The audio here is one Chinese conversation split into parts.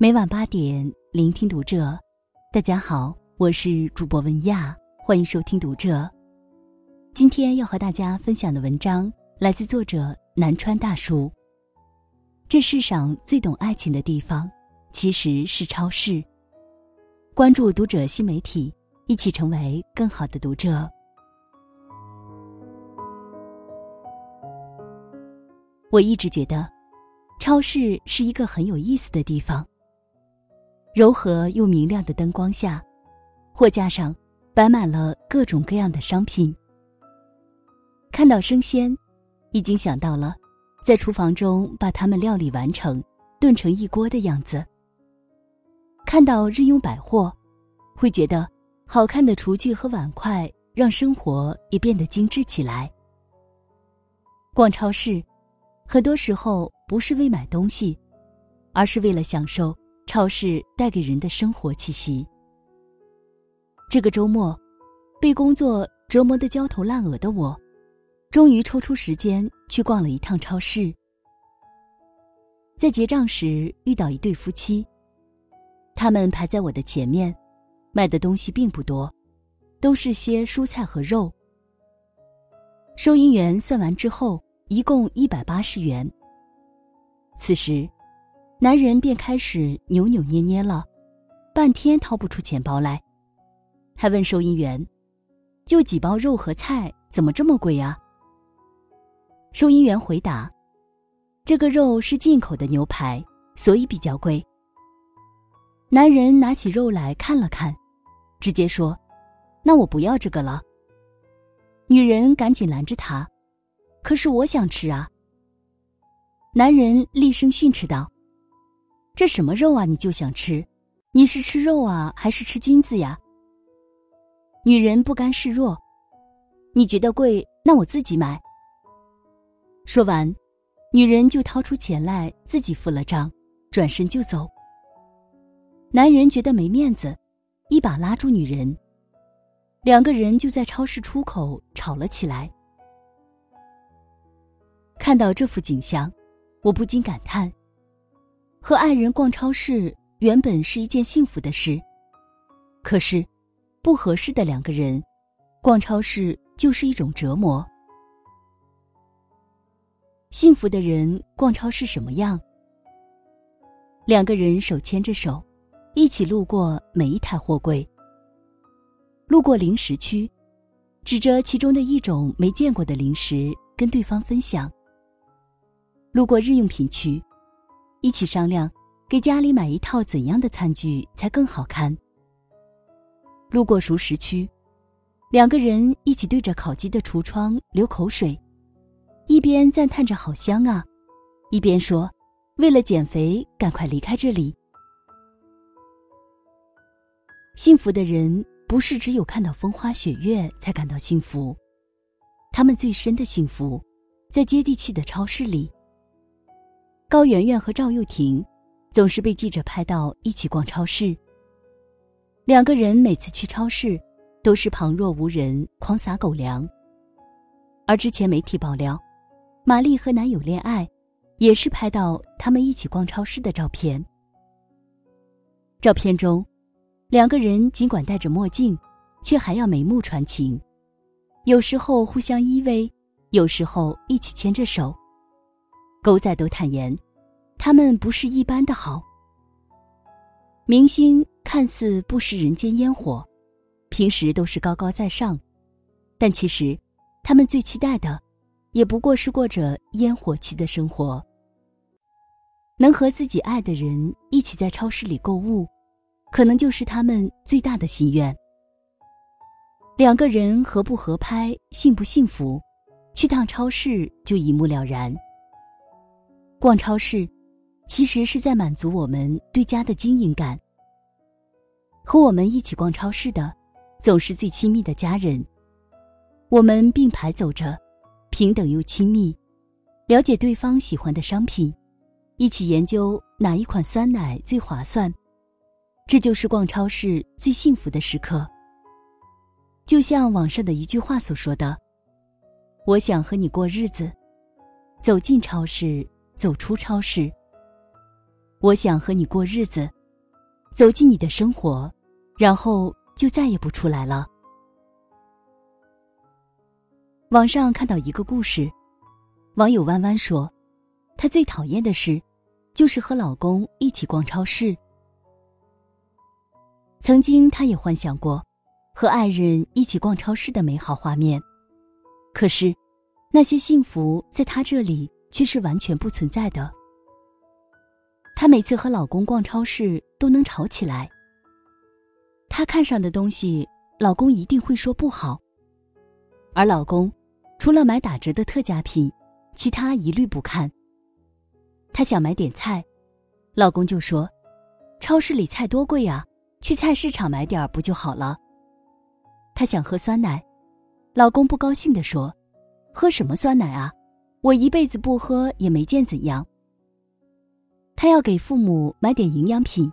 每晚八点，聆听读者。大家好，我是主播文亚，欢迎收听读者。今天要和大家分享的文章来自作者南川大叔。这世上最懂爱情的地方，其实是超市。关注读者新媒体，一起成为更好的读者。我一直觉得，超市是一个很有意思的地方。柔和又明亮的灯光下，货架上摆满了各种各样的商品。看到生鲜，已经想到了在厨房中把它们料理完成，炖成一锅的样子。看到日用百货，会觉得好看的厨具和碗筷让生活也变得精致起来。逛超市，很多时候不是为买东西，而是为了享受。超市带给人的生活气息。这个周末，被工作折磨得焦头烂额的我，终于抽出时间去逛了一趟超市。在结账时遇到一对夫妻，他们排在我的前面，卖的东西并不多，都是些蔬菜和肉。收银员算完之后，一共一百八十元。此时。男人便开始扭扭捏捏了，半天掏不出钱包来，还问收银员：“就几包肉和菜，怎么这么贵呀？”收银员回答：“这个肉是进口的牛排，所以比较贵。”男人拿起肉来看了看，直接说：“那我不要这个了。”女人赶紧拦着他：“可是我想吃啊！”男人厉声训斥道。这什么肉啊？你就想吃？你是吃肉啊，还是吃金子呀？女人不甘示弱，你觉得贵，那我自己买。说完，女人就掏出钱来，自己付了账，转身就走。男人觉得没面子，一把拉住女人，两个人就在超市出口吵了起来。看到这幅景象，我不禁感叹。和爱人逛超市原本是一件幸福的事，可是，不合适的两个人，逛超市就是一种折磨。幸福的人逛超市什么样？两个人手牵着手，一起路过每一台货柜，路过零食区，指着其中的一种没见过的零食跟对方分享；路过日用品区。一起商量，给家里买一套怎样的餐具才更好看。路过熟食区，两个人一起对着烤鸡的橱窗流口水，一边赞叹着好香啊，一边说：“为了减肥，赶快离开这里。”幸福的人不是只有看到风花雪月才感到幸福，他们最深的幸福，在接地气的超市里。高圆圆和赵又廷总是被记者拍到一起逛超市。两个人每次去超市都是旁若无人，狂撒狗粮。而之前媒体爆料，玛丽和男友恋爱，也是拍到他们一起逛超市的照片。照片中，两个人尽管戴着墨镜，却还要眉目传情，有时候互相依偎，有时候一起牵着手。狗仔都坦言，他们不是一般的好。明星看似不食人间烟火，平时都是高高在上，但其实，他们最期待的，也不过是过着烟火气的生活。能和自己爱的人一起在超市里购物，可能就是他们最大的心愿。两个人合不合拍，幸不幸福，去趟超市就一目了然。逛超市，其实是在满足我们对家的经营感。和我们一起逛超市的，总是最亲密的家人。我们并排走着，平等又亲密，了解对方喜欢的商品，一起研究哪一款酸奶最划算。这就是逛超市最幸福的时刻。就像网上的一句话所说的：“我想和你过日子，走进超市。”走出超市，我想和你过日子，走进你的生活，然后就再也不出来了。网上看到一个故事，网友弯弯说，她最讨厌的事，就是和老公一起逛超市。曾经，她也幻想过和爱人一起逛超市的美好画面，可是，那些幸福在她这里却是完全不存在的。她每次和老公逛超市都能吵起来。她看上的东西，老公一定会说不好。而老公，除了买打折的特价品，其他一律不看。她想买点菜，老公就说：“超市里菜多贵呀，去菜市场买点不就好了。”她想喝酸奶，老公不高兴地说：“喝什么酸奶啊？我一辈子不喝也没见怎样。”她要给父母买点营养品，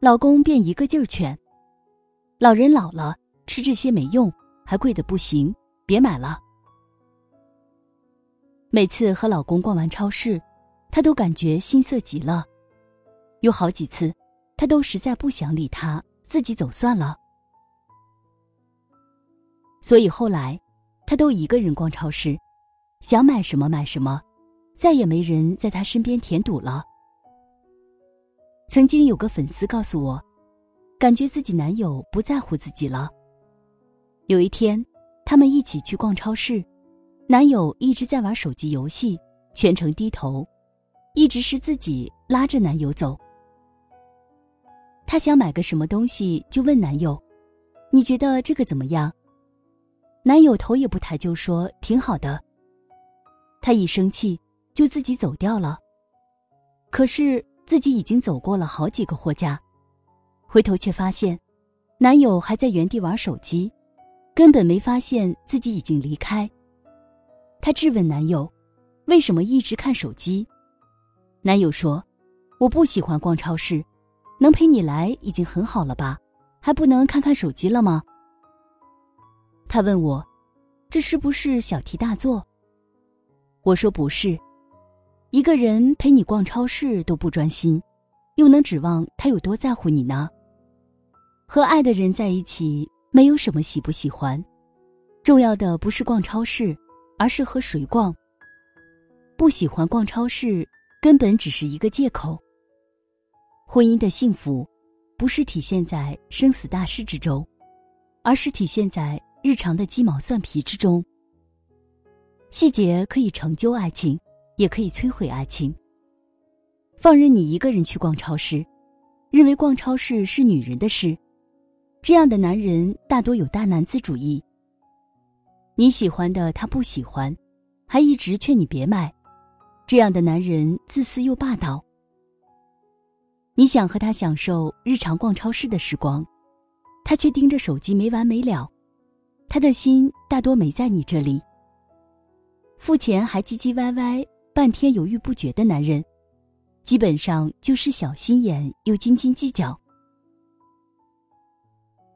老公便一个劲儿劝：“老人老了，吃这些没用，还贵的不行，别买了。”每次和老公逛完超市，她都感觉心塞极了。有好几次，她都实在不想理他，自己走算了。所以后来，她都一个人逛超市，想买什么买什么，再也没人在她身边填堵了。曾经有个粉丝告诉我，感觉自己男友不在乎自己了。有一天，他们一起去逛超市，男友一直在玩手机游戏，全程低头，一直是自己拉着男友走。她想买个什么东西，就问男友：“你觉得这个怎么样？”男友头也不抬就说：“挺好的。”她一生气就自己走掉了。可是。自己已经走过了好几个货架，回头却发现，男友还在原地玩手机，根本没发现自己已经离开。她质问男友：“为什么一直看手机？”男友说：“我不喜欢逛超市，能陪你来已经很好了吧，还不能看看手机了吗？”他问我：“这是不是小题大做？”我说：“不是。”一个人陪你逛超市都不专心，又能指望他有多在乎你呢？和爱的人在一起，没有什么喜不喜欢，重要的不是逛超市，而是和谁逛。不喜欢逛超市，根本只是一个借口。婚姻的幸福，不是体现在生死大事之中，而是体现在日常的鸡毛蒜皮之中。细节可以成就爱情。也可以摧毁爱情。放任你一个人去逛超市，认为逛超市是女人的事，这样的男人大多有大男子主义。你喜欢的他不喜欢，还一直劝你别买，这样的男人自私又霸道。你想和他享受日常逛超市的时光，他却盯着手机没完没了，他的心大多没在你这里。付钱还唧唧歪歪。半天犹豫不决的男人，基本上就是小心眼又斤斤计较。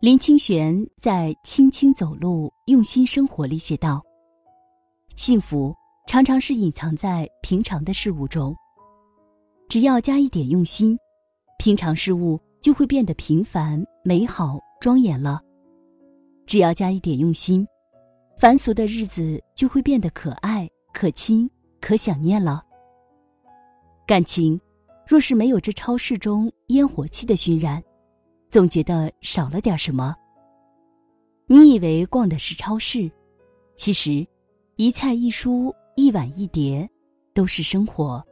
林清玄在《轻轻走路，用心生活》里写道：“幸福常常是隐藏在平常的事物中，只要加一点用心，平常事物就会变得平凡、美好、庄严了；只要加一点用心，凡俗的日子就会变得可爱、可亲。”可想念了。感情，若是没有这超市中烟火气的熏染，总觉得少了点什么。你以为逛的是超市，其实，一菜一蔬一碗一碟，都是生活。